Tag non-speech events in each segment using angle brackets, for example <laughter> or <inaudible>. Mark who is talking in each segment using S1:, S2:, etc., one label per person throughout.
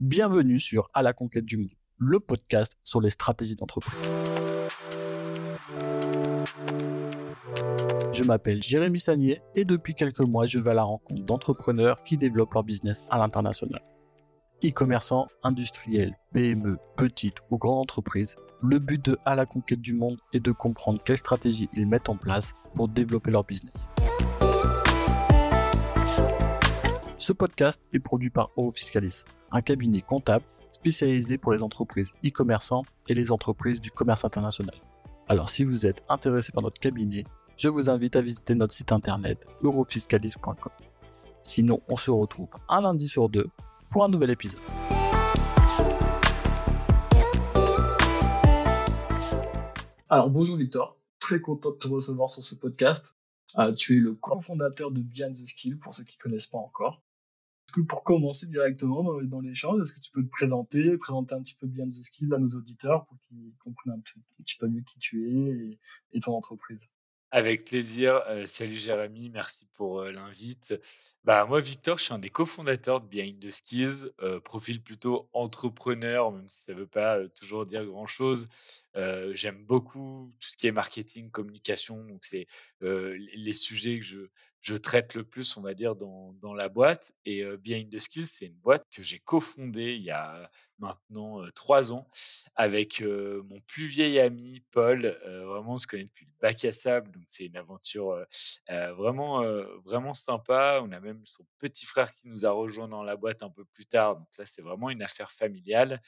S1: Bienvenue sur À la conquête du monde, le podcast sur les stratégies d'entreprise. Je m'appelle Jérémy Sagnier et depuis quelques mois, je vais à la rencontre d'entrepreneurs qui développent leur business à l'international. E-commerçants, industriels, PME, petites ou grandes entreprises, le but de À la conquête du monde est de comprendre quelles stratégies ils mettent en place pour développer leur business. Ce podcast est produit par Eurofiscalis, un cabinet comptable spécialisé pour les entreprises e-commerçants et les entreprises du commerce international. Alors si vous êtes intéressé par notre cabinet, je vous invite à visiter notre site internet eurofiscalis.com. Sinon, on se retrouve un lundi sur deux pour un nouvel épisode. Alors bonjour Victor, très content de te recevoir sur ce podcast. Euh, tu es le cofondateur de Behind the Skill pour ceux qui ne connaissent pas encore que pour commencer directement dans, l'échange, est-ce que tu peux te présenter, présenter un petit peu bien the skill à nos auditeurs pour qu'ils comprennent un petit, peu mieux qui tu es et, ton entreprise?
S2: Avec plaisir. Euh, salut Jérémy, merci pour euh, l'invite. Bah, moi, Victor, je suis un des cofondateurs de Behind the Skills, euh, profil plutôt entrepreneur, même si ça ne veut pas toujours dire grand-chose. J'aime beaucoup tout ce qui est marketing, communication, donc c'est les sujets que je, je traite le plus, on va dire, dans, dans la boîte. Et euh, Behind the Skills, c'est une boîte que j'ai cofondée il y a maintenant trois ans avec mon plus vieil ami Paul. vraiment, on se connaît depuis le bac à sable, donc c'est une aventure vraiment, vraiment sympa. On a même son petit frère qui nous a rejoint dans la boîte un peu plus tard. Donc là, c'est vraiment une affaire familiale.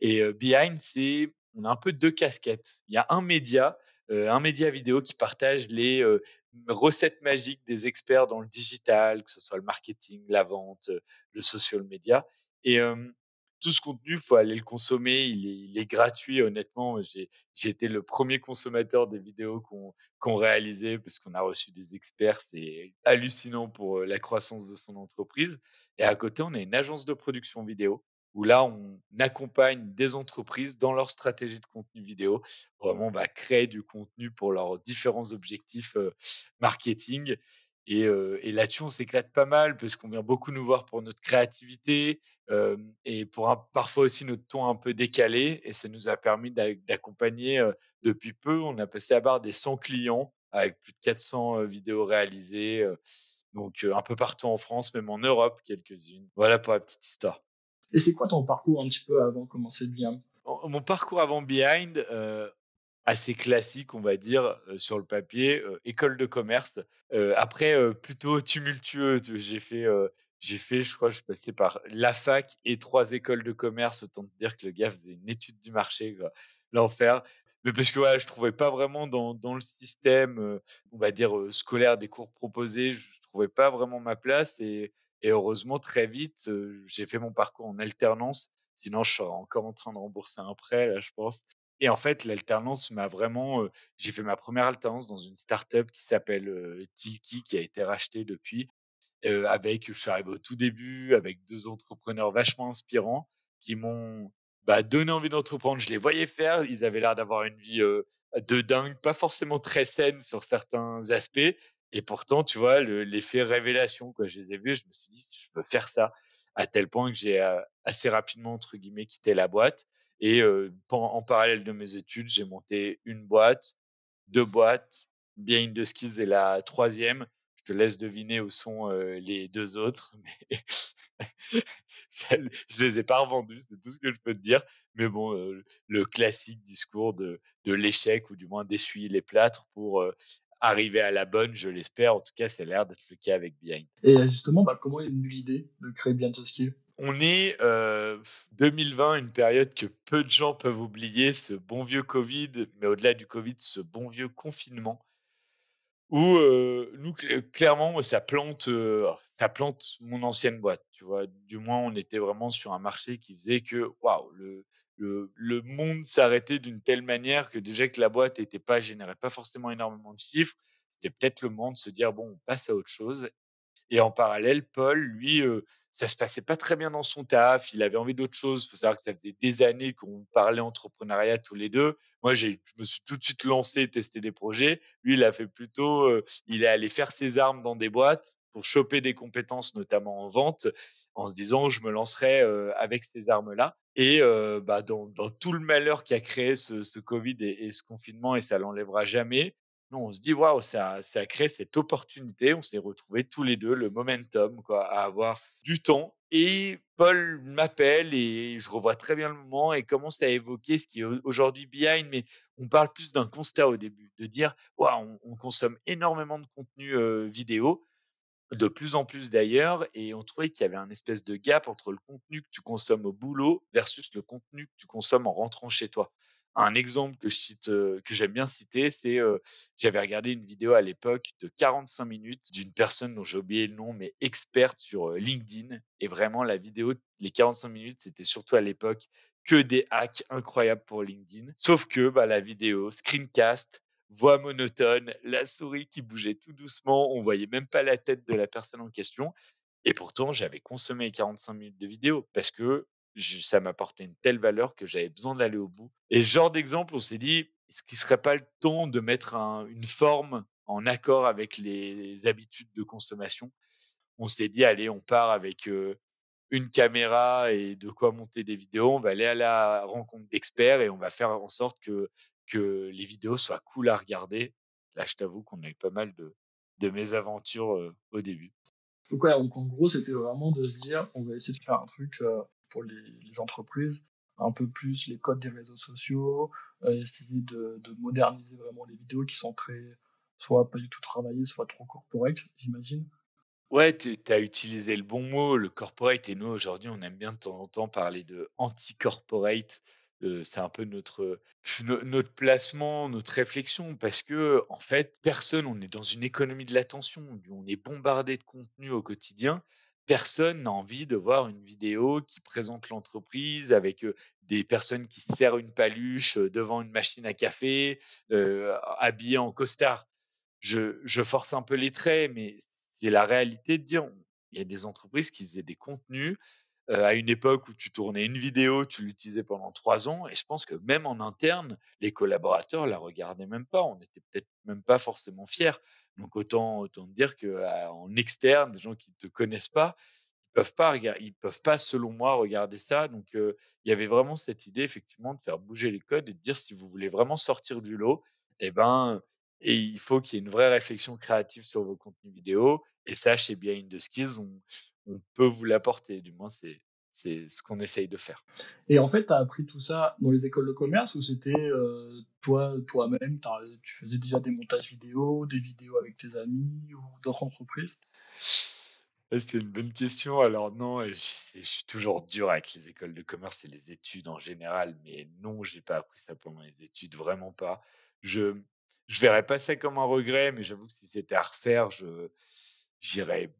S2: Et Behind, c'est on a un peu deux casquettes. Il y a un média euh, un média vidéo qui partage les euh, recettes magiques des experts dans le digital, que ce soit le marketing, la vente, euh, le social media. Et tout ce contenu, faut aller le consommer. Il est, gratuit, honnêtement. J'ai, été le premier consommateur des vidéos qu'on, qu'on réalisait parce qu'on a reçu des experts. C'est hallucinant pour la croissance de son entreprise. Et à côté, on a une agence de production vidéo où là, on accompagne des entreprises dans leur stratégie de contenu vidéo. Vraiment, on va créer du contenu pour leurs différents objectifs euh, Euh, et, là-dessus, on s'éclate pas mal parce qu'on vient beaucoup nous voir pour notre créativité euh, et pour un, parfois aussi notre ton un peu décalé. Et ça nous a permis d'accompagner depuis peu. On a passé à barre des 100 clients avec plus de 400 vidéos réalisées. donc un peu partout en France, même en Europe, quelques-unes. Voilà pour la petite histoire.
S1: Et c'est quoi ton parcours un petit peu avant de commencer Behind?
S2: Mon parcours avant Behind, assez classique, on va dire, euh, sur le papier, euh, école de commerce. après, plutôt tumultueux. J'ai fait, j'ai fait, je crois, je suis passé par la fac et trois écoles de commerce. Autant te dire que le gars faisait une étude du marché, l'enfer. Mais parce que voilà, je trouvais pas vraiment dans, le système, on va dire, scolaire des cours proposés, je trouvais pas vraiment ma place. Et et heureusement, très vite, j'ai fait mon parcours en alternance. Sinon, je serais encore en train de rembourser un prêt, là, je pense. Et en fait, l'alternance m'a vraiment. j'ai fait ma première alternance dans une startup qui s'appelle Tilki, qui a été rachetée depuis. avec, je suis arrivé au tout début, avec deux entrepreneurs vachement inspirants qui m'ont bah, donné envie d'entreprendre. Je les voyais faire. Ils avaient l'air d'avoir une vie de dingue, pas forcément très saine sur certains aspects, et pourtant, tu vois, l'effet révélation, quoi, je les ai vus, je me suis dit, je veux faire ça, à tel point que j'ai assez rapidement, entre guillemets, quitté la boîte. Et en parallèle de mes études, j'ai monté une boîte, deux boîtes, bien de skills et la troisième. Je te laisse deviner où sont les deux autres. <laughs> Mais je les ai pas revendus, c'est tout ce que je peux te dire. Mais bon, le classique discours de, de l'échec ou du moins d'essuyer les plâtres pour arriver à la bonne, je l'espère. En tout cas, c'est l'air d'être le cas avec Behind.
S1: Et justement, bah, comment est venue l'idée de créer Behind the Skill
S2: on est euh, 2020, une période que peu de gens peuvent oublier, ce bon vieux Covid, mais au-delà du Covid, ce bon vieux confinement, où euh, nous, clairement, ça plante, euh, ça plante mon ancienne boîte. Tu vois, du moins, on était vraiment sur un marché qui faisait que, waouh, le, monde s'arrêtait d'une telle manière que déjà que la boîte était pas générait pas forcément énormément de chiffres, c'était peut-être le moment de se dire bon, on passe à autre chose. Et en parallèle, Paul, lui, euh, ça se passait pas très bien dans son taf. Il avait envie d'autre chose. Il faut savoir que ça faisait des années qu'on parlait entrepreneuriat tous les deux. Moi, je me suis tout de suite lancé, testé des projets. Lui, il a fait plutôt, euh, il est allé faire ses armes dans des boîtes pour choper des compétences, notamment en vente. en se disant je me lancerai avec ces armes-là. Et bah, dans, tout le malheur qui a créé ce, Covid et, ce confinement, et ça l'enlèvera jamais, on se dit waouh, ça, a créé cette opportunité. On s'est retrouvés tous les deux, le momentum, quoi, à avoir du temps. Et Paul m'appelle et je revois très bien le moment et commence à évoquer ce qui est aujourd'hui behind, mais on parle plus d'un constat au début, de dire waouh, on, consomme énormément de contenu vidéo de plus en plus d'ailleurs, et on trouvait qu'il y avait un espèce de gap entre le contenu que tu consommes au boulot versus le contenu que tu consommes en rentrant chez toi. Un exemple cite, que j'aime bien citer, c'est j'avais regardé une vidéo à l'époque de 45 minutes d'une personne dont j'ai oublié le nom, mais experte sur LinkedIn. Et vraiment, la vidéo, les 45 minutes, c'était surtout à l'époque que des hacks incroyables pour LinkedIn. Sauf que bah, la vidéo, screencast, voix monotone, la souris qui bougeait tout doucement, on voyait même pas la tête de la personne en question. Et pourtant, j'avais consommé 45 minutes de vidéo parce que ça m'apportait une telle valeur que j'avais besoin d'aller au bout. Et genre d'exemple, on s'est dit, est-ce qu'il serait pas le temps de mettre une forme en accord avec les habitudes de consommation? On s'est dit, allez, on part avec une caméra et de quoi monter des vidéos. On va aller à la rencontre d'experts et on va faire en sorte que que les vidéos soient cool à regarder. Là, je t'avoue qu'on a eu pas mal de, de mésaventures au début.
S1: Donc en gros, c'était vraiment de se dire, on va essayer de faire un truc pour les, entreprises, un peu plus les codes des réseaux sociaux, essayer de, de, moderniser vraiment les vidéos qui sont très, soit pas du tout travaillées, soit trop corporate, j'imagine.
S2: Ouais, tu as utilisé le bon mot, le corporate, et nous, aujourd'hui, on aime bien de temps en temps parler de anti-corporate c'est un peu notre, notre placement, notre réflexion, parce que en fait, personne, on est dans une économie de l'attention, on est bombardé de contenu au quotidien. Personne n'a envie de voir une vidéo qui présente l'entreprise avec des personnes qui serrent une paluche devant une machine à café, habillées en costard. Je, force un peu les traits, mais c'est la réalité de dire, il y a des entreprises qui faisaient des contenus à une époque où tu tournais une vidéo, tu l'utilisais pendant trois ans, et je pense que même en interne, les collaborateurs la regardaient même pas. On n'était peut-être même pas forcément fiers. Donc autant autant dire que en externe, des gens qui ne te connaissent pas, ils peuvent pas ils peuvent pas, selon moi, regarder ça. Donc il y avait vraiment cette idée effectivement de faire bouger les codes et de dire si vous voulez vraiment sortir du lot, eh ben il faut qu'il y ait une vraie réflexion créative sur vos contenus vidéo. Et ça, chez Behind the Skills, on, on peut vous l'apporter. Du moins, c'est c'est ce qu'on essaye de faire.
S1: Et en fait, tu as appris tout ça dans les écoles de commerce ou c'était euh, toi, toi-même, tu faisais déjà des montages vidéo, des vidéos avec tes amis ou d'autres entreprises?
S2: C'est une bonne question. Alors non, je, suis toujours dur avec les écoles de commerce et les études en général, mais non, j'ai pas appris ça pendant les études, vraiment pas. Je je verrais pas ça comme un regret, mais j'avoue que si c'était à refaire, je j'irais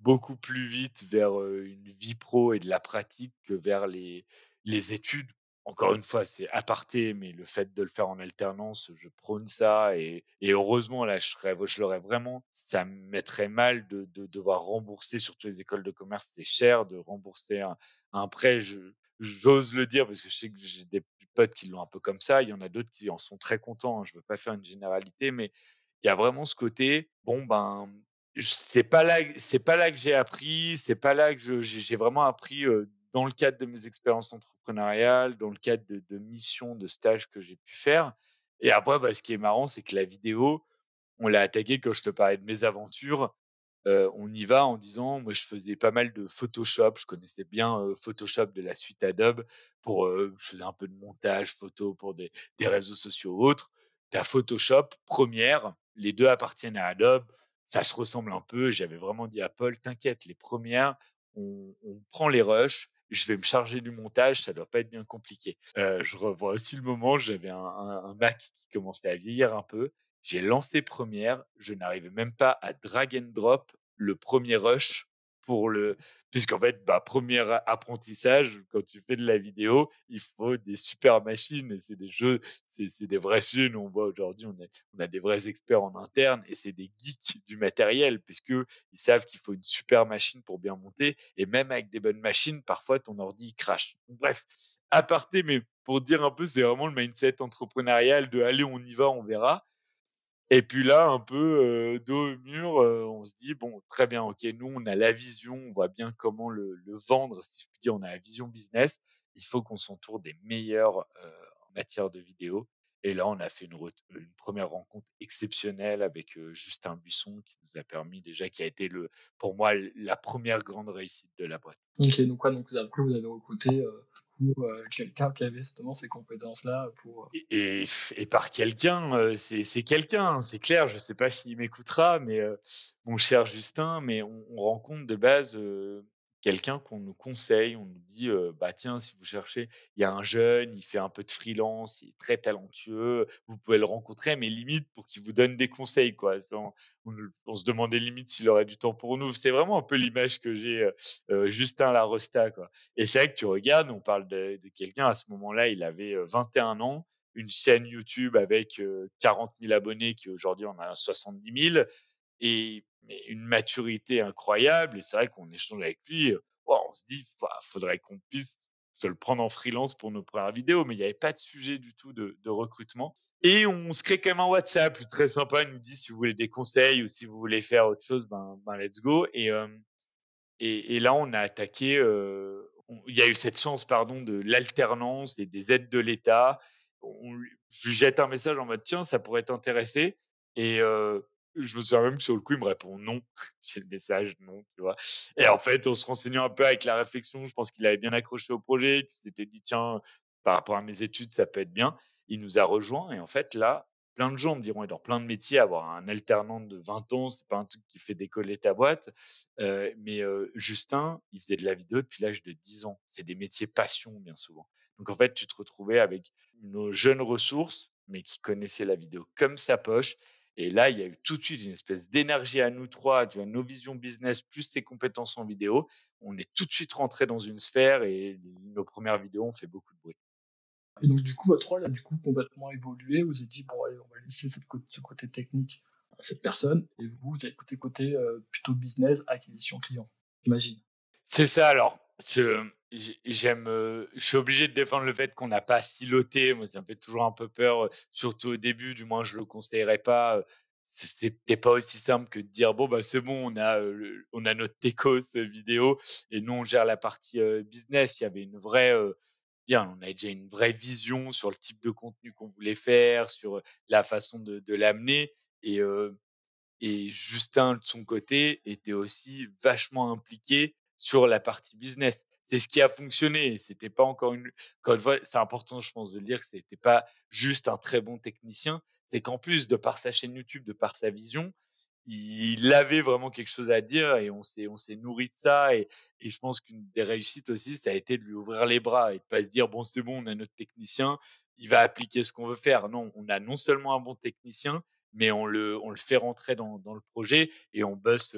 S2: beaucoup plus vite vers une vie pro et de la pratique que vers les, les études. Encore une fois, c'est aparté, mais le fait de le faire en alternance, je prône ça. Et, et heureusement, là, je, je l'aurais vraiment. Ça me mettrait mal de, de, devoir rembourser, surtout les écoles de commerce, c'est cher de rembourser un, prêt. j'ose le dire parce que je sais que j'ai des potes qui l'ont un peu comme ça. Il y en a d'autres qui en sont très contents. Je veux pas faire une généralité, mais il y a vraiment ce côté, bon, ben, c'est pas là, c'est pas là que j'ai appris, c'est pas là que j'ai vraiment appris dans le cadre de mes expériences entrepreneuriales, dans le cadre de, missions, de stages que j'ai pu faire. Et après, bah, ce qui est marrant, c'est que la vidéo, on l'a attaquée quand je te parlais de mes aventures. on y va en disant, moi, je faisais pas mal de Photoshop, je connaissais bien Photoshop de la suite Adobe pour, je faisais un peu de montage photo pour des, des réseaux sociaux ou autres. Tu as Photoshop, première, les deux appartiennent à Adobe ça se ressemble un peu. J'avais vraiment dit à Paul, t'inquiète, les premières, on, prend les rushs, je vais me charger du montage, ça doit pas être bien compliqué. Euh, je revois aussi le moment, j'avais un, Mac qui commençait à vieillir un peu. J'ai lancé première, je n'arrivais même pas à drag and drop le premier rush pour le puisqu'en fait bah premier apprentissage quand tu fais de la vidéo il faut des super machines et c'est des jeux c'est des vrais jeux on voit aujourd'hui on a des vrais experts en interne et c'est des geeks du matériel puisque ils savent qu'il faut une super machine pour bien monter et même avec des bonnes machines parfois ton ordi crache. Bref aparté mais pour dire un peu c'est vraiment le mindset entrepreneurial de aller on y va on verra Et puis là, un peu dos au mur, on se dit bon, très bien, ok, nous on a la vision, on voit bien comment le, vendre, si je puis dire, on a la vision business. Il faut qu'on s'entoure des meilleurs en matière de vidéo. Et là, on a fait une, première rencontre exceptionnelle avec Justin Buisson, qui nous a permis déjà, qui a été le, pour moi la première grande réussite de la boîte.
S1: Ok, donc quoi, donc après vous avez recruté euh, quelqu'un qui avait justement ces compétences-là pour.
S2: Et, et, par quelqu'un, c'est quelqu'un, c'est clair. Je ne sais pas s'il m'écoutera, mais mon cher Justin, mais on rencontre de base quelqu'un qu'on nous conseille, on nous dit bah tiens si vous cherchez, il y a un jeune, il fait un peu de freelance, il est très talentueux, vous pouvez le rencontrer, mais limite pour qu'il vous donne des conseils quoi. On, se demandait limite s'il aurait du temps pour nous. C'est vraiment un peu l'image que j'ai euh, Justin Larosta quoi. Et c'est vrai que tu regardes, on parle de, de quelqu'un à ce moment-là, il avait 21 ans, une chaîne YouTube avec 40 000 abonnés qui aujourd'hui en a 70 000 et une maturité incroyable. Et c'est vrai qu'on échange avec lui, on se dit, il faudrait qu'on puisse se le prendre en freelance pour nos premières vidéos, mais il n'y avait pas de sujet du tout de, recrutement. Et on se crée quand même un WhatsApp, très sympa, il nous dit si vous voulez des conseils ou si vous voulez faire autre chose, ben, ben let's go. Et, et, là, on a attaqué, il y a eu cette chance, pardon, de l'alternance et des aides de l'État. On, lui jette un message en mode, tiens, ça pourrait t'intéresser. Et je me souviens même que sur le coup, il me répond non. <laughs> J'ai le message non, tu vois. Et en fait, on se renseignant un peu avec la réflexion, je pense qu'il avait bien accroché au projet, qu'il s'était dit, tiens, par rapport à mes études, ça peut être bien. Il nous a rejoint. Et en fait, là, plein de gens me diront, et dans plein de métiers, avoir un alternant de 20 ans, c'est pas un truc qui fait décoller ta boîte. Euh, mais euh, Justin, il faisait de la vidéo depuis l'âge de 10 ans. C'est des métiers passion, bien souvent. Donc, en fait, tu te retrouvais avec nos jeunes ressources, mais qui connaissaient la vidéo comme sa poche et là, il y a eu tout de suite une espèce d'énergie à nous trois, nos visions business plus ses compétences en vidéo. On est tout de suite rentré dans une sphère et nos premières vidéos ont fait beaucoup de bruit.
S1: Et donc, du coup, votre rôle a du coup complètement évolué. Vous avez dit, bon, allez, on va laisser cette ce côté technique à cette personne. Et vous, vous avez côté, côté euh, plutôt business, acquisition client, j'imagine.
S2: C'est ça. Alors, j'aime, euh, je suis obligé de défendre le fait qu'on n'a pas siloté. Moi, ça me fait toujours un peu peur, euh, surtout au début. Du moins, je le conseillerais pas. Euh, c'était pas aussi simple que de dire bon bah c'est bon, on a on a notre techos vidéo et nous on gère la partie business. Il y avait une vraie bien, on avait déjà une vraie vision sur le type de contenu qu'on voulait faire, sur la façon de, de l'amener et et Justin de son côté était aussi vachement impliqué sur la partie business. C'est ce qui a fonctionné. C'était pas encore une. c'est important, je pense, de le dire que c'était pas juste un très bon technicien. C'est qu'en plus, de par sa chaîne YouTube, de par sa vision, il avait vraiment quelque chose à dire et on s'est on s'est nourri de ça et, et je pense qu'une des réussites aussi ça a été de lui ouvrir les bras et de pas se dire bon c'est bon on a notre technicien il va appliquer ce qu'on veut faire non on a non seulement un bon technicien mais on le, on le fait rentrer dans, dans le projet et on bosse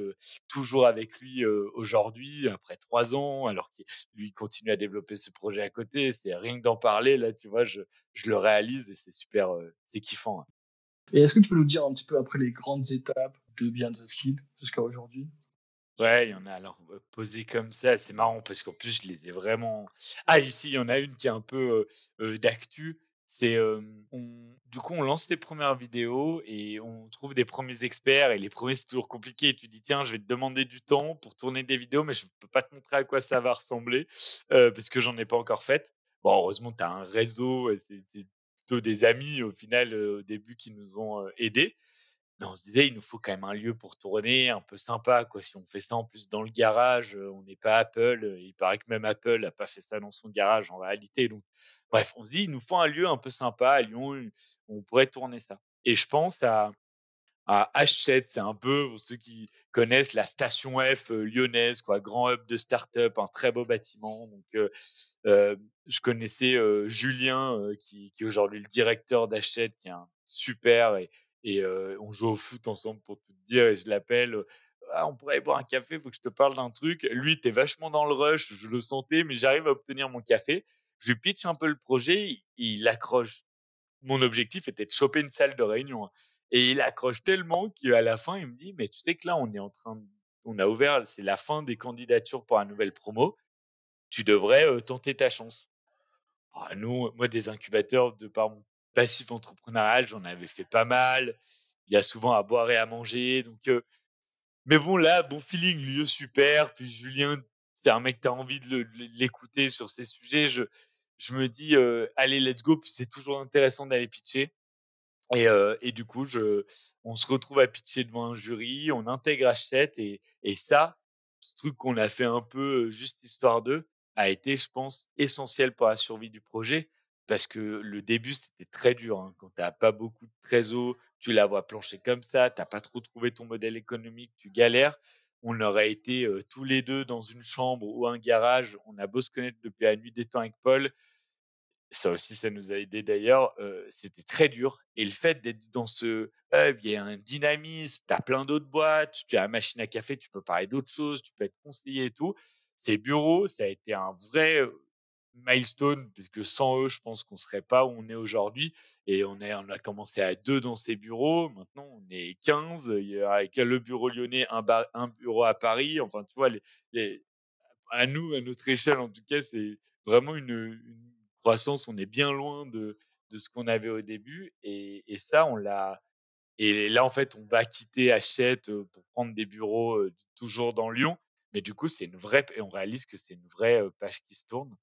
S2: toujours avec lui aujourd'hui, après trois ans, alors qu'il lui continue à développer ce projet à côté. C'est rien que d'en parler, là, tu vois, je, je le réalise et c'est super, c'est kiffant. Hein.
S1: Et est-ce que tu peux nous dire un petit peu après les grandes étapes de Beyond the Skill jusqu'à aujourd'hui?
S2: Ouais, il y en a. Alors, posé comme ça, c'est marrant parce qu'en plus, je les ai vraiment. Ah, ici, il y en a une qui est un peu d'actu c'est du coup on lance les premières vidéos et on trouve des premiers experts et les premiers c'est toujours compliqué. Tu dis tiens je vais te demander du temps pour tourner des vidéos mais je ne peux pas te montrer à quoi ça va ressembler parce que j'en ai pas encore fait. Bon heureusement tu as un réseau, c'est plutôt des amis au final au début qui nous ont aidés. Mais on se disait, il nous faut quand même un lieu pour tourner, un peu sympa. Quoi. Si on fait ça en plus dans le garage, on n'est pas Apple. Il paraît que même Apple n'a pas fait ça dans son garage en réalité. Donc, Bref, on se dit, il nous faut un lieu un peu sympa à Lyon où on pourrait tourner ça. Et je pense à, à H7, c'est un peu, pour ceux qui connaissent, la station F euh, lyonnaise, quoi, grand hub de start-up, un très beau bâtiment. Donc, euh, euh, je connaissais Julien, qui, est aujourd'hui le directeur d'H7, qui est un super, et, on joue au foot ensemble pour tout dire, et je l'appelle. Ah, on pourrait boire un café, faut que je te parle d'un truc. Lui, t'es vachement dans le rush, je le sentais, mais j'arrive à obtenir mon café je lui pitch un peu le projet, il, accroche. Mon objectif était de choper une salle de réunion. Hein. Et il accroche tellement qu'à la fin, il me dit, mais tu sais que là, on est en train on a ouvert, c'est la fin des candidatures pour la nouvelle promo. Tu devrais euh, tenter ta chance. Ah, nous, moi, des incubateurs, de par mon passif entrepreneurial, j'en avais fait pas mal. il y a souvent à boire et à manger. Donc, mais bon, là, bon feeling, lieu super. Puis Julien, c'est un mec, tu as envie de l'écouter sur ces sujets. Je, me dis, allez, let's go. C'est toujours intéressant d'aller pitcher. Et, du coup, on se retrouve à pitcher devant un jury, on intègre Hachette et, et ça, ce truc qu'on a fait un peu juste histoire d'eux, a été, je pense, essentiel pour la survie du projet parce que le début, c'était très dur. Hein. Quand tu pas beaucoup de trésor, tu la vois plancher comme ça, tu pas trop trouvé ton modèle économique, tu galères. On aurait été tous les deux dans une chambre ou un garage. On a beau se connaître depuis la nuit des temps avec Paul. Ça aussi, ça nous a aidé d'ailleurs. c'était très dur. Et le fait d'être dans ce hub, il y a un dynamisme, tu as plein d'autres boîtes, tu as la machine à café, tu peux parler d'autres choses, tu peux être conseillé et tout. Ces bureaux, ça a été un vrai milestone, puisque sans eux, je pense qu'on serait pas où on est aujourd'hui. Et on, a commencé à deux dans ces bureaux. Maintenant, on est 15. Il y a le bureau lyonnais, un, bureau à Paris. Enfin, tu vois, à nous, à notre échelle, en tout cas, c'est vraiment une, croissance. On est bien loin de, ce qu'on avait au début. Et, ça, on l'a. Et là, en fait, on va quitter Hachette pour prendre des bureaux toujours dans Lyon. Mais du coup, c'est une vraie, on réalise que c'est une vraie page qui se tourne.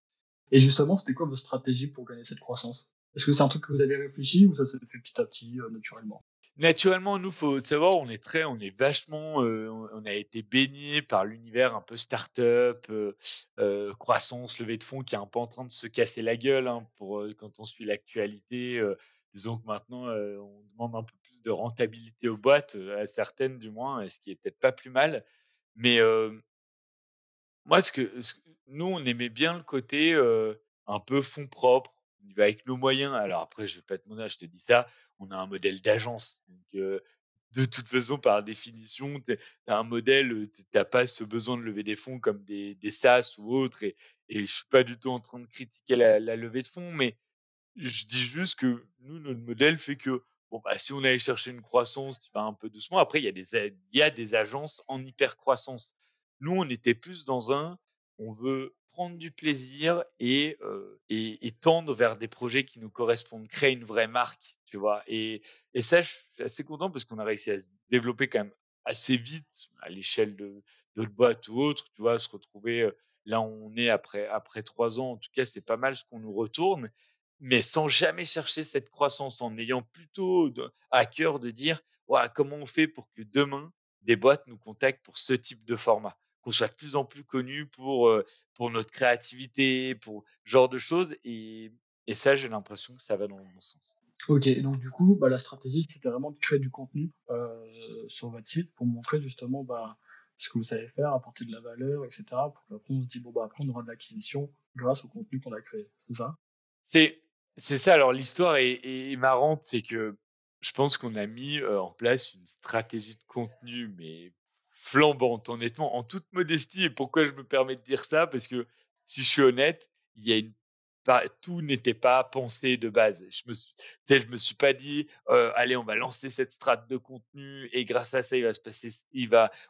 S1: Et justement, c'était quoi votre stratégie pour gagner cette croissance? Est-ce que c'est un truc que vous avez réfléchi ou ça s'est fait petit à petit, euh, naturellement?
S2: Naturellement, nous, faut savoir, on est très, on est vachement, euh, on a été baigné par l'univers un peu start-up, euh, croissance, levée de fonds, qui est un peu en train de se casser la gueule hein, pour quand on suit l'actualité. disons que maintenant, on demande un peu plus de rentabilité aux boîtes, à certaines du moins, ce qui est peut-être pas plus mal. Mais moi, ce que, nous, on aimait bien le côté un peu fonds propres. On y va avec nos moyens. Alors après, je vais pas te mentir, je te dis ça. On a un modèle d'agence. Donc, de toute façon, par définition, tu as un modèle, tu n'as pas ce besoin de lever des fonds comme des, des SaaS ou autres. Et, je suis pas du tout en train de critiquer la, levée de fonds, mais je dis juste que nous, notre modèle fait que bon, bah, si on allait chercher une croissance qui va un peu doucement, après, il y, a des, agences en hyper croissance. Nous, on était plus dans un, on veut prendre du plaisir et, et, tendre vers des projets qui nous correspondent, créer une vraie marque, tu vois. Et, et ça, je suis assez content parce qu'on a réussi à se développer quand même assez vite à l'échelle de d'autres boîtes ou autres, tu vois, se retrouver là où on est après après trois ans. En tout cas, c'est pas mal ce qu'on nous retourne, mais sans jamais chercher cette croissance, en ayant plutôt à cœur de dire, ouais, comment on fait pour que demain des boîtes nous contactent pour ce type de format? Qu'on soit de plus en plus connu pour, pour notre créativité, pour ce genre de choses. Et, et ça, j'ai l'impression que ça va dans le bon sens.
S1: Ok, donc du coup, bah, la stratégie, c'était vraiment de créer du contenu sur votre site pour montrer justement bah, ce que vous savez faire, apporter de la valeur, etc. Pour qu'après on se dit, bon, bah, après on aura de l'acquisition grâce au contenu qu'on a créé. C'est ça?
S2: C'est, c'est ça. Alors l'histoire est, est marrante, c'est que je pense qu'on a mis en place une stratégie de contenu, mais flambante, honnêtement, en toute modestie. Et pourquoi je me permets de dire ça? Parce que si je suis honnête, tout n'était pas pensé de base. Je me suis, je me suis pas dit, allez, on va lancer cette strate de contenu et grâce à ça, il va se passer,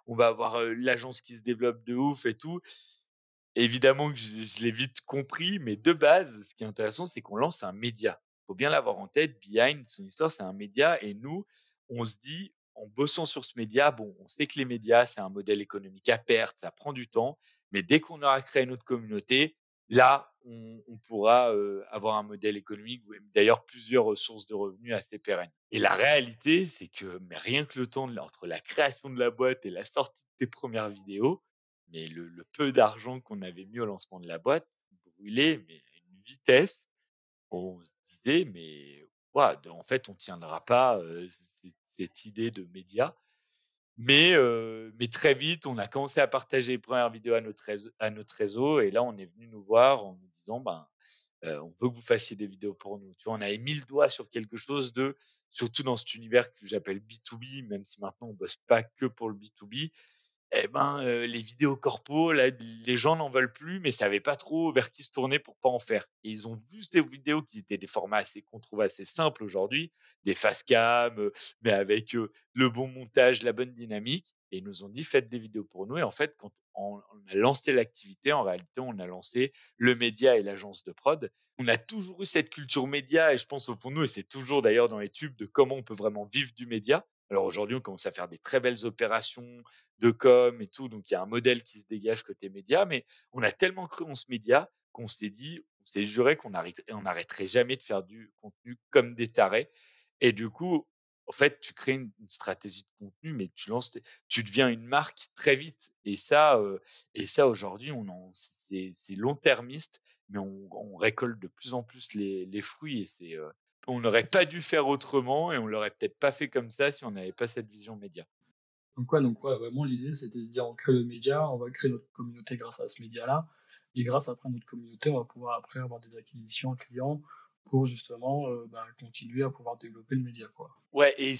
S2: on va avoir l'agence qui se développe de ouf et tout. Évidemment que je, l'ai vite compris, mais de base, ce qui est intéressant, c'est qu'on lance un média. Il faut bien l'avoir en tête. Behind, son histoire, c'est un média et nous, on se dit, en bossant sur ce média, bon, on sait que les médias, c'est un modèle économique à perte, ça prend du temps, mais dès qu'on aura créé notre communauté, là, on, pourra avoir un modèle économique, d'ailleurs plusieurs sources de revenus assez pérennes. Et la réalité, c'est que mais rien que le temps entre la création de la boîte et la sortie des premières vidéos, mais le, peu d'argent qu'on avait mis au lancement de la boîte brûlait mais à une vitesse, on se disait mais en fait, on tiendra pas cette idée de média. Mais, mais très vite, on a commencé à partager les premières vidéos à notre, réseau, à notre réseau. Et là, on est venu nous voir en nous disant, ben, on veut que vous fassiez des vidéos pour nous. Tu vois, on avait mis le doigt sur quelque chose de, surtout dans cet univers que j'appelle B2B, même si maintenant on bosse pas que pour le B2B, eh ben, les vidéos corpo, les gens n'en veulent plus, mais savaient pas trop vers qui se tourner pour pas en faire. Et ils ont vu ces vidéos qui étaient des formats assez qu'on trouve assez simples aujourd'hui, des face cam, mais avec le bon montage, la bonne dynamique. Et ils nous ont dit faites des vidéos pour nous. Et en fait, quand on, a lancé l'activité, en réalité, on a lancé le média et l'agence de prod. On a toujours eu cette culture média, et je pense au fond de nous, et c'est toujours d'ailleurs dans les tubes de comment on peut vraiment vivre du média Alors aujourd'hui, on commence à faire des très belles opérations de com et tout, donc il y a un modèle qui se dégage côté média, mais on a tellement cru en ce média qu'on s'est dit, on s'est juré qu'on n'arrêterait jamais de faire du contenu comme des tarés. Et du coup, en fait, tu crées une, stratégie de contenu, mais tu deviens une marque très vite. Et ça, et ça aujourd'hui, c'est long-termiste, mais on, récolte de plus en plus les, fruits. Et c'est, on n'aurait pas dû faire autrement, et on l'aurait peut-être pas fait comme ça si on n'avait pas cette vision média.
S1: Donc quoi, donc quoi, vraiment l'idée c'était de dire on crée le média, on va créer notre communauté grâce à ce média-là, et grâce après notre communauté, on va pouvoir après avoir des acquisitions clients pour justement euh, bah, continuer à pouvoir développer le média. Quoi.
S2: Ouais, et,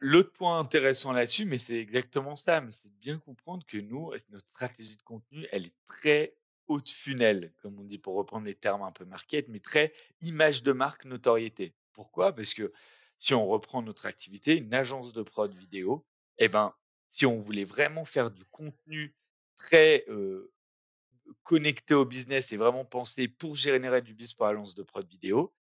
S2: l'autre point intéressant là-dessus, mais c'est exactement ça, mais c'est de bien comprendre que nous, notre stratégie de contenu, elle est très haute funnel, comme on dit pour reprendre des termes un peu market, mais très image de marque, notoriété. Pourquoi? Parce que si on reprend notre activité, une agence de prod vidéo, eh ben, si on voulait vraiment faire du contenu très connecté au business et vraiment penser pour générer du business pour l'agence de prod vidéo,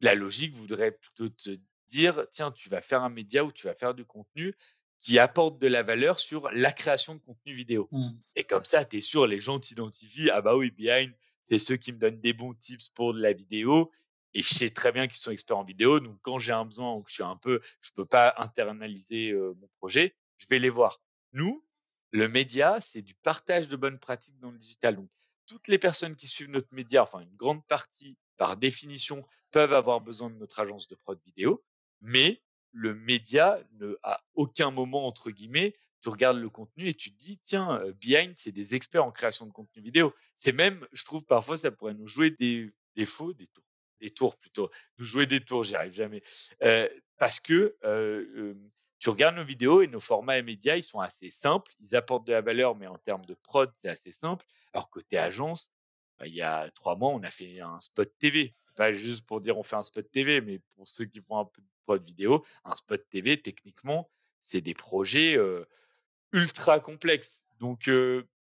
S2: la logique voudrait plutôt te dire tiens, tu vas faire un média où tu vas faire du contenu qui apporte de la valeur sur la création de contenu vidéo. Mmh. Et comme ça, tu es sûr, les gens t'identifient ah bah oui, Behind, c'est ceux qui me donnent des bons tips pour de la vidéo. Et je sais très bien qu'ils sont experts en vidéo. Donc, quand j'ai un besoin ou que je suis un peu, je peux pas internaliser mon projet, je vais les voir. Nous, le média, c'est du partage de bonnes pratiques dans le digital. Donc, toutes les personnes qui suivent notre média, enfin une grande partie, par définition, peuvent avoir besoin de notre agence de prod vidéo, mais le média ne, à aucun moment, entre guillemets, tu regardes le contenu et tu te dis, tiens, euh, Behind, c'est des experts en création de contenu vidéo. C'est même, je trouve, parfois, ça pourrait nous jouer des, défauts, des tours, des tours plutôt, nous jouer des tours, j'y arrive jamais. Euh, parce que euh, tu regardes nos vidéos et nos formats médias, ils sont assez simples. Ils apportent de la valeur, mais en termes de prod, c'est assez simple. Alors, côté agence, bah, il y a trois mois, on a fait un spot TV. pas juste pour dire on fait un spot TV, mais pour ceux qui font un peu de vidéo, un spot TV, techniquement, c'est des projets ultra complexes. Donc,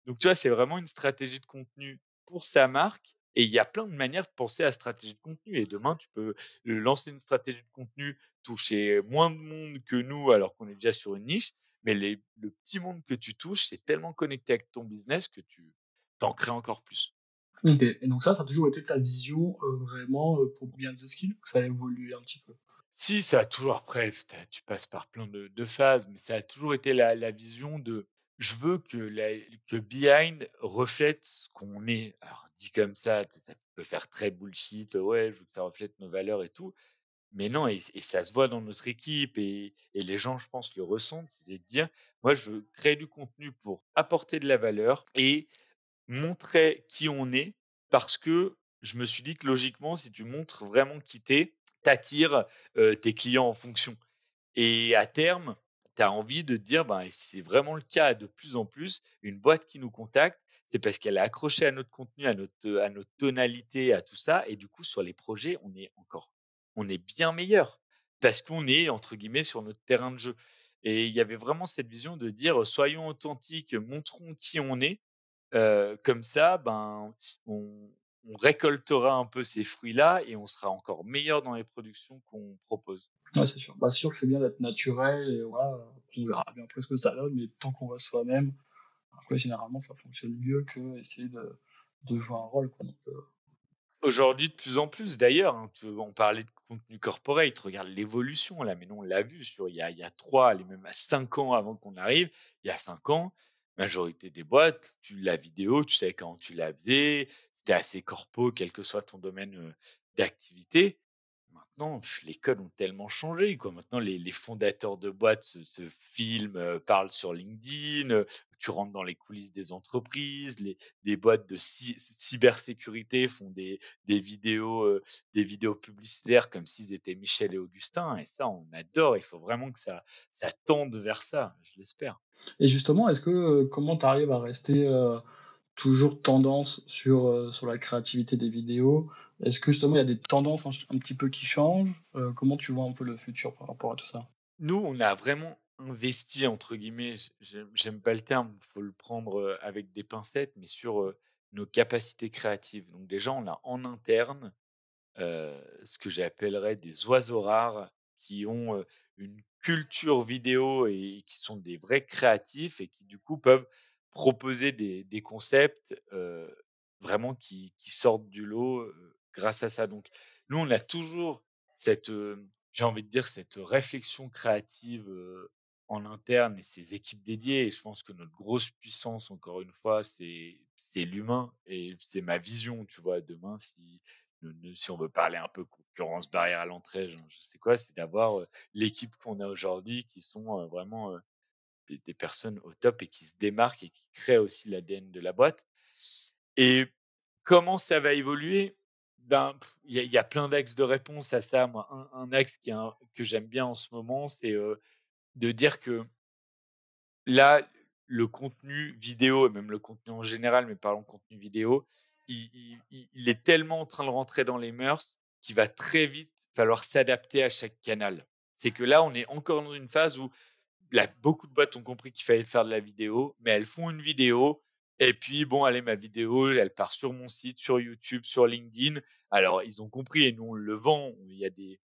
S2: donc, tu vois, c'est vraiment une stratégie de contenu pour sa marque et il y a plein de manières de penser à stratégie de contenu. Et demain, tu peux lancer une stratégie de contenu, toucher moins de monde que nous, alors qu'on est déjà sur une niche. Mais le petit monde que tu touches, c'est tellement connecté avec ton business que tu t'en crées encore plus.
S1: Et donc ça, ça a toujours été ta vision euh, vraiment euh, pour bien de skill Ça a évolué un petit peu?
S2: Si, ça a toujours, après, tu passes par plein de, phases, mais ça a toujours été la, la vision de je veux que, que Behind reflète ce qu'on est. Alors, dit comme ça, ça peut faire très bullshit. Ouais, je veux que ça reflète nos valeurs et tout. Mais non, et, ça se voit dans notre équipe et, les gens, je pense, le ressentent. C'est de dire, moi, je veux créer du contenu pour apporter de la valeur et montrer qui on est parce que je me suis dit que logiquement, si tu montres vraiment qui t'es, t'attires tes clients en fonction. Et à terme, tu as envie de dire, ben, c'est vraiment le cas de plus en plus, une boîte qui nous contacte, c'est parce qu'elle est accrochée à notre contenu, à notre, à notre tonalité, à tout ça. Et du coup, sur les projets, on est encore, on est bien meilleur parce qu'on est, entre guillemets, sur notre terrain de jeu. Et il y avait vraiment cette vision de dire, soyons authentiques, montrons qui on est. comme ça, ben, on, on récoltera un peu ces fruits-là et on sera encore meilleur dans les productions qu'on propose.
S1: Ouais, c'est sûr. Bah, sûr que c'est bien d'être naturel et voilà, on verra bien après ce que ça donne, mais tant qu'on va soi-même, après, généralement, ça fonctionne mieux que essayer de, de jouer un rôle. Quoi. Euh.
S2: Aujourd'hui, de plus en plus, d'ailleurs, hein, on parlait de contenu corporate, regarde l'évolution là, mais non, on l'a vu sur il y a, il y a 3, même à 5 ans avant qu'on arrive, il y a 5 ans, majorité des boîtes, tu la vidéo, tu savais quand tu la faisais, c'était assez corpo, quel que soit ton domaine d'activité. Maintenant, les codes ont tellement changé. Quoi. Maintenant, les, fondateurs de boîtes se, filment, parlent sur LinkedIn. tu rentres dans les coulisses des entreprises. Les, des boîtes de cybersécurité font des, vidéos, des vidéos publicitaires comme s'ils étaient Michel et Augustin. Et ça, on adore. Il faut vraiment que ça, ça tende vers ça. Je l'espère.
S1: Et justement, est-ce que comment tu arrives à rester toujours tendance sur, sur la créativité des vidéos est-ce que justement il y a des tendances un, petit peu qui changent? Euh, Comment tu vois un peu le futur par rapport à tout ça?
S2: Nous, on a vraiment investi, entre guillemets, j'aime pas le terme, il faut le prendre euh, avec des pincettes, mais sur euh, nos capacités créatives. Donc déjà, on a en interne ce que j'appellerais des oiseaux rares qui ont une culture vidéo et qui sont des vrais créatifs et qui du coup peuvent proposer des, concepts vraiment qui, sortent du lot grâce à ça. Donc nous, on a toujours cette, j'ai envie de dire, cette réflexion créative en interne et ces équipes dédiées. Et je pense que notre grosse puissance, encore une fois, c'est l'humain et c'est ma vision, tu vois. Demain, si si on veut parler un peu concurrence barrière à l'entrée, je sais quoi, c'est d'avoir l'équipe qu'on a aujourd'hui qui sont vraiment des, personnes au top et qui se démarquent et qui créent aussi l'ADN de la boîte. Et comment ça va évoluer? Il y, a plein d'axes de réponse à ça. Moi, un, axe qui que j'aime bien en ce moment, c'est de dire que là, le contenu vidéo, et même le contenu en général, mais parlons contenu vidéo, il, est tellement en train de rentrer dans les mœurs qu'il va très vite falloir s'adapter à chaque canal. C'est que là, on est encore dans une phase où beaucoup de boîtes ont compris qu'il fallait faire de la vidéo, mais elles font une vidéo, et puis, bon, allez, ma vidéo, elle part sur mon site, sur YouTube, sur LinkedIn. Alors, ils ont compris et nous, on le vend.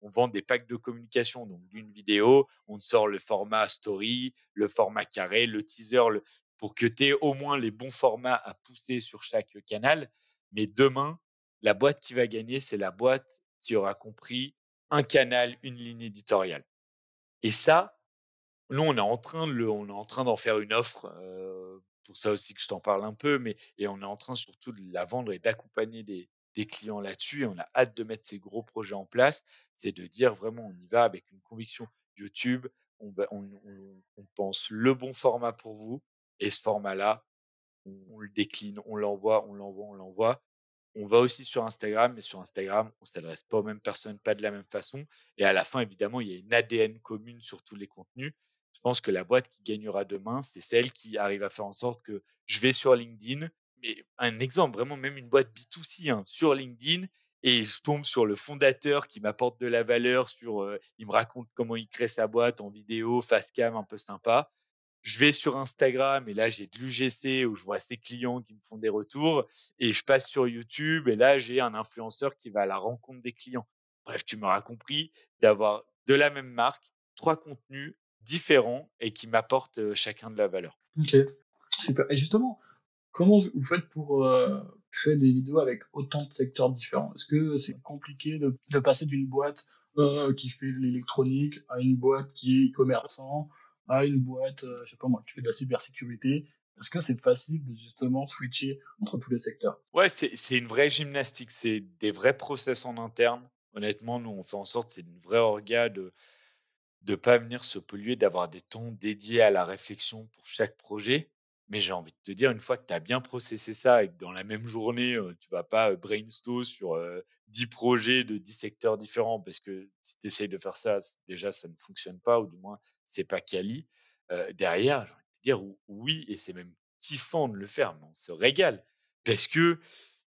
S2: On vend des packs de communication. Donc, d'une vidéo, on sort le format story, le format carré, le teaser, pour que tu aies au moins les bons formats à pousser sur chaque canal. Mais demain, la boîte qui va gagner, c'est la boîte qui aura compris un canal, une ligne éditoriale. Et ça, nous, on est en train de on est en train d'en faire une offre euh, pour ça aussi que je t'en parle un peu, mais et on est en train surtout de la vendre et d'accompagner des, clients là-dessus. On a hâte de mettre ces gros projets en place. C'est de dire vraiment, on y va avec une conviction YouTube. On, on, on, pense le bon format pour vous. Et ce format-là, on, le décline, on l'envoie, on l'envoie, on l'envoie. On va aussi sur Instagram, mais sur Instagram, on s'adresse pas aux mêmes personnes, pas de la même façon. Et à la fin, évidemment, il y a une ADN commune sur tous les contenus. Je pense que la boîte qui gagnera demain, c'est celle qui arrive à faire en sorte que je vais sur LinkedIn, mais un exemple, vraiment même une boîte B2C hein, sur LinkedIn, et je tombe sur le fondateur qui m'apporte de la valeur, sur, euh, il me raconte comment il crée sa boîte en vidéo, face cam, un peu sympa. Je vais sur Instagram et là j'ai de l'UGC où je vois ses clients qui me font des retours et je passe sur YouTube et là j'ai un influenceur qui va à la rencontre des clients. Bref, tu m'auras compris d'avoir de la même marque, trois contenus différents et qui m'apportent chacun de la valeur.
S1: Ok, super. Et justement, comment vous faites pour créer des vidéos avec autant de secteurs différents? Est-ce que c'est compliqué de, passer d'une boîte qui fait de l'électronique à une boîte qui est commerçant à une boîte, je sais pas moi, qui fait de la cybersécurité? Est-ce que c'est facile de justement switcher entre tous les secteurs?
S2: Ouais, c'est une vraie gymnastique. C'est des vrais process en interne. Honnêtement, nous, on fait en sorte, c'est une vraie orga de, de pas venir se polluer, d'avoir des temps dédiés à la réflexion pour chaque projet. Mais j'ai envie de te dire, une fois que tu as bien processé ça et que dans la même journée, tu vas pas brainstorm sur 10 projets de 10 secteurs différents, parce que si tu essayes de faire ça, déjà, ça ne fonctionne pas, ou du moins, c'est pas quali. derrière, j'ai envie de te dire, oui, et c'est même kiffant de le faire, mais on se régale. Parce que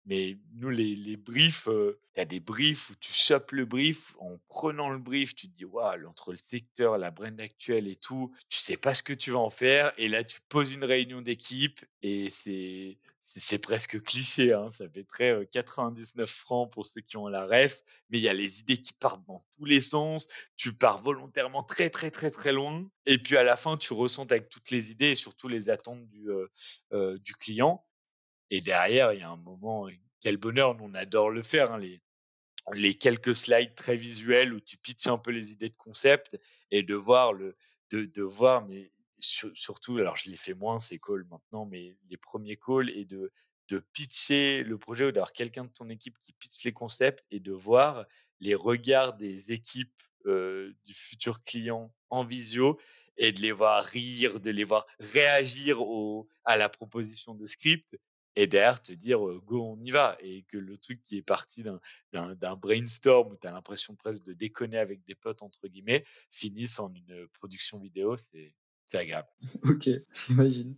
S2: mais nous, les, briefs, euh, tu as des briefs où tu chopes le brief. En prenant le brief, tu te dis, waouh, entre le secteur, la brand actuelle et tout, tu sais pas ce que tu vas en faire. Et là, tu poses une réunion d'équipe et c'est, presque cliché. Hein, ça fait très 99 francs pour ceux qui ont la ref. Mais il y a les idées qui partent dans tous les sens. Tu pars volontairement très, très, très, très loin. Et puis à la fin, tu ressens avec toutes les idées et surtout les attentes du, euh, du client. Et derrière, il y a un moment, quel bonheur, on adore le faire, hein, les, quelques slides très visuels où tu pitches un peu les idées de concept et de voir le, de, de voir, mais surtout, alors je les fais moins ces calls maintenant, mais les premiers calls et de, de pitcher le projet ou d'avoir quelqu'un de ton équipe qui pitch les concepts et de voir les regards des équipes euh, du futur client en visio et de les voir rire, de les voir réagir à la proposition de script et derrière te dire go on y va et que le truc qui est parti d'un brainstorm où tu as l'impression presque de déconner avec des potes entre guillemets finisse en une production vidéo c'est agréable. <laughs>
S1: Ok, j'imagine.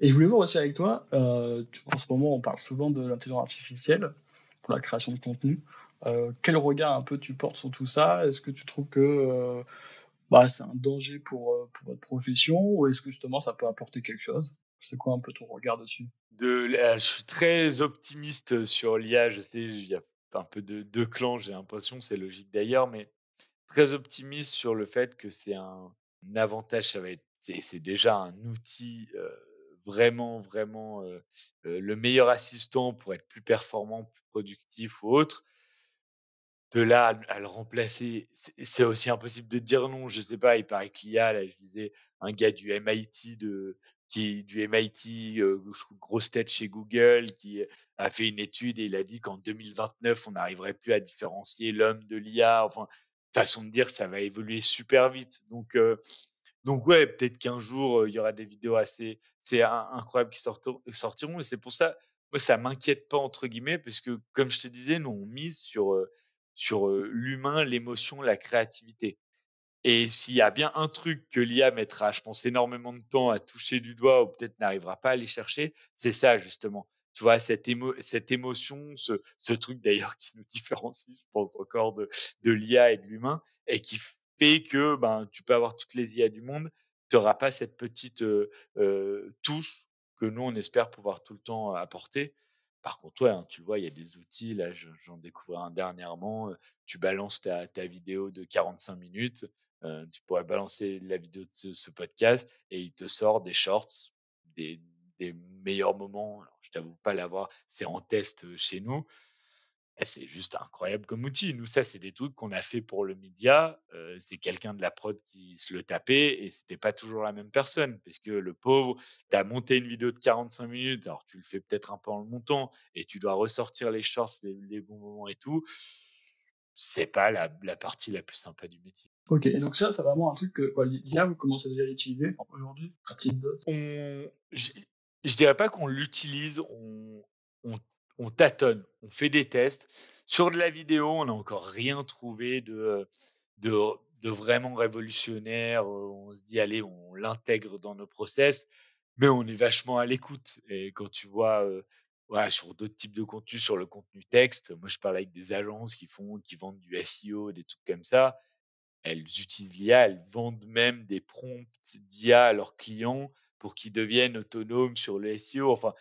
S1: Et je voulais voir aussi avec toi, en ce moment on parle souvent de l'intelligence artificielle pour la création de contenu. Quel regard un peu tu portes sur tout ça? Est-ce que tu trouves que bah, c'est un danger pour, pour votre profession ou est-ce que justement ça peut apporter quelque chose? C'est quoi un peu ton regard dessus?
S2: De, Je suis très optimiste sur l'IA. Je sais, il y a un peu de deux clans, j'ai l'impression, c'est logique d'ailleurs, mais très optimiste sur le fait que c'est un, avantage, ça va être, c'est déjà un outil vraiment, vraiment le meilleur assistant pour être plus performant, plus productif ou autre. De là à, le remplacer, c'est aussi impossible de dire non. Je sais pas, il paraît qu'il y a, là, je disais, un gars du MIT de, qui du MIT, grosse tête chez Google, qui a fait une étude et il a dit qu'en 2029, on n'arriverait plus à différencier l'homme de l'IA. Enfin, façon de dire, ça va évoluer super vite. Donc, donc ouais, peut-être qu'un jour, il y aura des vidéos assez, c'est incroyable qui sortiront. Et c'est pour ça, moi, ça m'inquiète pas entre guillemets, parce que comme je te disais, nous on mise sur sur l'humain, l'émotion, la créativité. Et s'il y a bien un truc que l'IA mettra, je pense, énormément de temps à toucher du doigt ou peut-être n'arrivera pas à aller chercher, c'est ça justement. Tu vois, cette, cette émotion, ce, truc d'ailleurs qui nous différencie, je pense encore de, l'IA et de l'humain, et qui fait que ben, tu peux avoir toutes les IA du monde, tu n'auras pas cette petite euh, touche que nous, on espère pouvoir tout le temps apporter. Par contre, ouais, hein, tu le vois, il y a des outils. Là, j'en découvrais un dernièrement. Tu balances ta vidéo de 45 minutes. Euh, tu pourrais balancer la vidéo de ce, podcast et il te sort des shorts, des, meilleurs moments. Alors, je t'avoue pas l'avoir, c'est en test chez nous c'est juste incroyable comme outil. Nous, ça, c'est des trucs qu'on a fait pour le média. c'est quelqu'un de la prod qui se le tapait et c'était pas toujours la même personne parce que le pauvre, tu as monté une vidéo de 45 minutes, alors tu le fais peut-être un peu en le montant et tu dois ressortir les shorts, les, bons moments et tout. C'est pas la, partie la plus sympa du métier.
S1: Ok, donc ça, c'est vraiment un truc que l'IA, vous commencez déjà à l'utiliser aujourd'hui
S2: on, je, je dirais pas qu'on l'utilise, on, on on tâtonne, on fait des tests. Sur de la vidéo, on n'a encore rien trouvé de, de, vraiment révolutionnaire. On se dit, allez, on l'intègre dans nos process, mais on est vachement à l'écoute. Et quand tu vois euh, sur d'autres types de contenus, sur le contenu texte, moi je parle avec des agences qui font, qui vendent du SEO, des trucs comme ça. Elles utilisent l'IA, elles vendent même des prompts d'IA à leurs clients pour qu'ils deviennent autonomes sur le SEO. Enfin,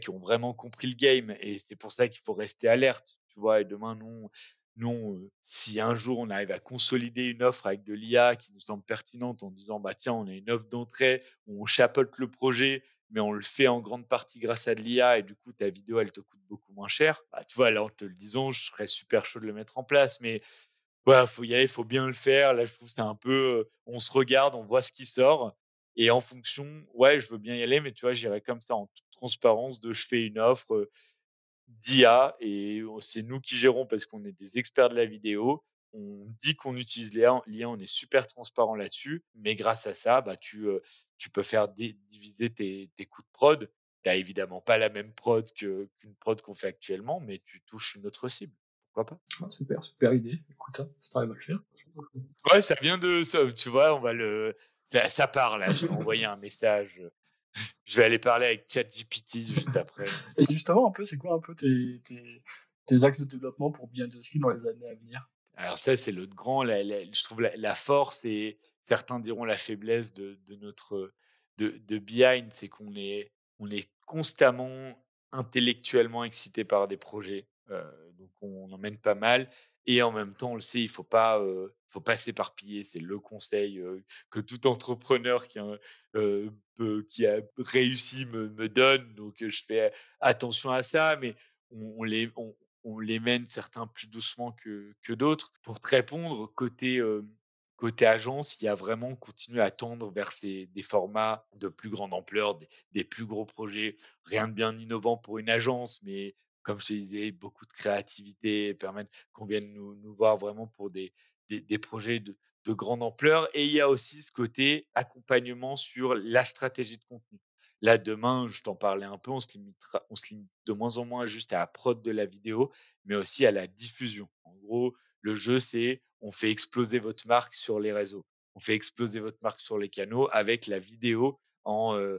S2: qui ont vraiment compris le game. Et c'est pour ça qu'il faut rester alerte. Tu vois, et demain, nous euh, si un jour on arrive à consolider une offre avec de l'IA qui nous semble pertinente en disant, bah tiens, on a une offre d'entrée, on chapeaute le projet, mais on le fait en grande partie grâce à de l'IA et du coup ta vidéo elle te coûte beaucoup moins cher. Bah, tu vois, là en te le disant, je serais super chaud de le mettre en place, mais voilà, faut y aller, faut bien le faire. Là, je trouve c'est un peu, euh, on se regarde, on voit ce qui sort et en fonction, ouais, je veux bien y aller, mais tu vois, j'irai comme ça en transparence de je fais une offre d'IA et c'est nous qui gérons parce qu'on est des experts de la vidéo. On dit qu'on utilise l'IA, on est super transparent là-dessus, mais grâce à ça, bah, tu, tu peux faire diviser tes, tes coûts de prod. Tu n'as évidemment pas la même prod qu'une prod qu'on fait actuellement, mais tu touches une autre cible. Pourquoi pas
S1: ah, Super, super idée. Écoute, hein, ça à le faire.
S2: Ouais, ça vient de ça. Tu vois, on va le. Ça, ça part là. Je vais <laughs> envoyer un message je vais aller parler avec ChatGPT juste après. <laughs>
S1: Et justement, un peu, c'est quoi un peu tes, tes, axes de développement pour bien ski dans les années à venir?
S2: Alors ça, c'est l'autre grand. je trouve la, force et certains diront la faiblesse de, de notre de, de Behind, c'est qu'on est on est constamment intellectuellement excité par des projets. Euh, donc on emmène pas mal et en même temps, on le sait, il faut pas, faut pas s'éparpiller. C'est le conseil que tout entrepreneur qui a, qui a réussi me, me, donne. Donc, je fais attention à ça, mais on, les, on, les mène certains plus doucement que, que d'autres. Pour te répondre, côté, côté agence, il y a vraiment continué à tendre vers ces, des formats de plus grande ampleur, des, plus gros projets. Rien de bien innovant pour une agence, mais comme je te disais, beaucoup de créativité, permettent qu'on vienne nous, voir vraiment pour des, projets de, de, grande ampleur. Et il y a aussi ce côté accompagnement sur la stratégie de contenu. Là, demain, je t'en parlais un peu, on se, limitera, on se limite de moins en moins juste à la prod de la vidéo, mais aussi à la diffusion. En gros, le jeu, c'est on fait exploser votre marque sur les réseaux. On fait exploser votre marque sur les canaux avec la vidéo en, euh,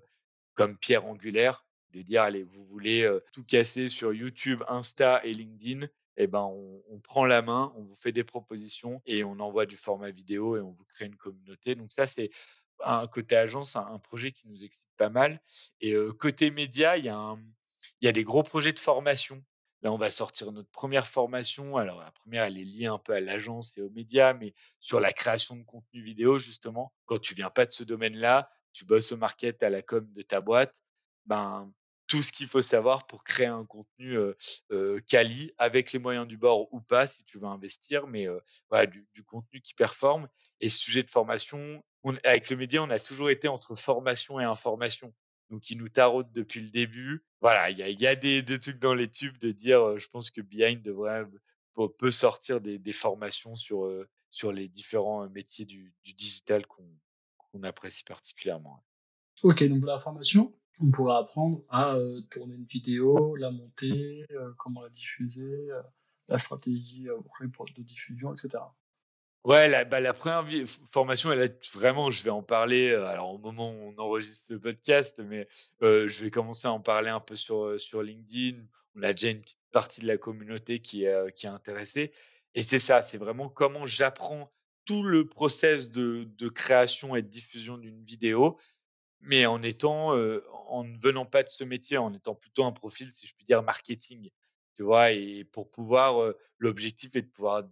S2: comme pierre angulaire de dire allez, vous voulez tout casser sur YouTube, Insta et LinkedIn, eh ben on, prend la main, on vous fait des propositions et on envoie du format vidéo et on vous crée une communauté. Donc ça c'est un côté agence, un, projet qui nous excite pas mal. Et côté média, il y a il y a des gros projets de formation Là, on va sortir notre première formation. Alors, la première, elle est liée un peu à l'agence et aux médias, mais sur la création de contenu vidéo, justement. Quand tu viens pas de ce domaine-là, tu bosses au market, à la com de ta boîte, ben, tout ce qu'il faut savoir pour créer un contenu quali avec les moyens du bord ou pas si tu veux investir, mais voilà, du, contenu qui performe. Et sujet de formation, avec le média, on a toujours été entre formation et information. Donc, qui nous taraude depuis le début. Voilà, il y a, des, trucs dans les tubes de dire, je pense que Behind devrait, peut sortir des, formations sur, sur les différents métiers du, digital qu'on apprécie particulièrement.
S1: Ok, donc la formation, on pourrait apprendre à euh, tourner une vidéo, la monter, euh, comment la diffuser, euh, la stratégie de diffusion, etc.
S2: Ouais, la, bah, première formation, elle est vraiment, je vais en parler, alors au moment où on enregistre le podcast, mais je vais commencer à en parler un peu sur, LinkedIn. On a déjà une petite partie de la communauté qui est, intéressée. Et c'est ça, c'est vraiment comment j'apprends tout le process de, création et de diffusion d'une vidéo mais en étant, en ne venant pas de ce métier, en étant plutôt un profil, si je puis dire, marketing, tu vois, et pour pouvoir, l'objectif est de pouvoir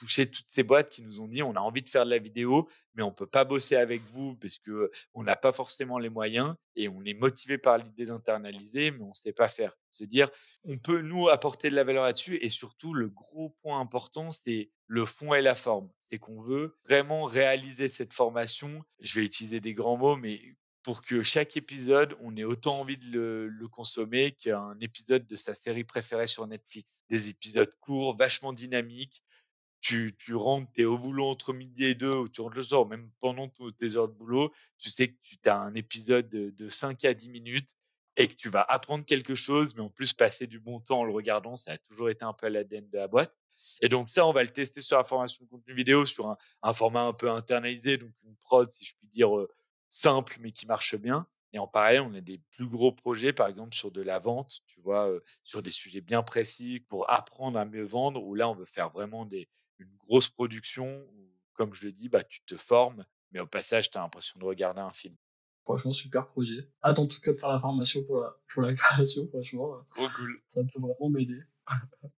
S2: toucher toutes ces boîtes qui nous ont dit on a envie de faire de la vidéo, mais on peut pas bosser avec vous parce que on n'a pas forcément les moyens et on est motivé par l'idée d'internaliser, mais on sait pas faire. Se dire on peut nous apporter de la valeur là-dessus et surtout le gros point important c'est le fond et la forme. C'est qu'on veut vraiment réaliser cette formation. Je vais utiliser des grands mots, mais pour que chaque épisode, on ait autant envie de le, consommer qu'un épisode de sa série préférée sur Netflix. Des épisodes courts, vachement dynamiques. Tu, rentres, tu es au boulot entre midi et deux, ou tu rentres le soir, même pendant tes heures de boulot, tu sais que tu as un épisode de, de 5 à 10 minutes et que tu vas apprendre quelque chose, mais en plus passer du bon temps en le regardant, ça a toujours été un peu l'ADN de la boîte. Et donc ça, on va le tester sur la formation de contenu vidéo, sur un, un format un peu internalisé, donc une prod, si je puis dire, euh, simple mais qui marche bien. Et en parallèle, on a des plus gros projets, par exemple sur de la vente, tu vois, sur des sujets bien précis pour apprendre à mieux vendre, où là, on veut faire vraiment des, une grosse production, où, comme je le dis, bah, tu te formes, mais au passage, tu as l'impression de regarder un film.
S1: Franchement, super projet. Hâte en tout cas de faire la formation pour la, pour la <laughs> création, franchement.
S2: Trop cool.
S1: Ça peut vraiment m'aider.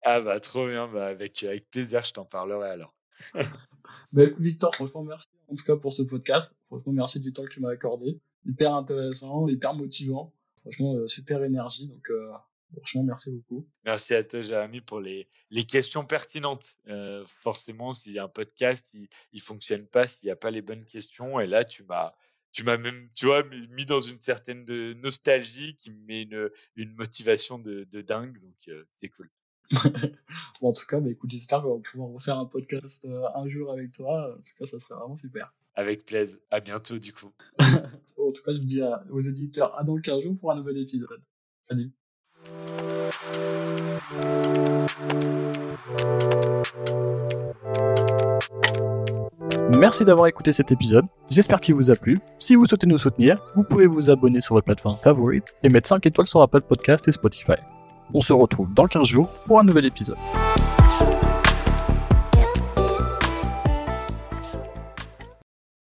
S2: ah bah trop bien, bah, avec, avec plaisir, je t'en parlerai alors. <laughs> <laughs>
S1: bah écoute Victor, franchement merci en tout cas pour ce podcast. Franchement merci du temps que tu m'as accordé. Hyper intéressant, hyper motivant. Franchement euh, super énergie donc euh, franchement merci beaucoup.
S2: Merci à toi Jérémy pour les, les questions pertinentes. Euh, forcément s'il y a un podcast il, il fonctionne pas s'il n'y a pas les bonnes questions et là tu m'as tu m'as même, tu vois, mis dans une certaine de nostalgie qui me met une, une motivation de, de dingue, donc c'est cool.
S1: Bon, en tout cas, bah, écoute, j'espère qu'on va pouvoir refaire un podcast euh, un jour avec toi. En tout cas, ça serait vraiment super.
S2: Avec plaisir. À bientôt, du coup. <laughs>
S1: en tout cas, je vous dis aux éditeurs à dans 15 jours pour un nouvel épisode. Salut.
S3: Merci d'avoir écouté cet épisode. J'espère qu'il vous a plu. Si vous souhaitez nous soutenir, vous pouvez vous abonner sur votre plateforme favorite et mettre 5 étoiles sur Apple Podcast et Spotify. On se retrouve dans 15 jours pour un nouvel épisode.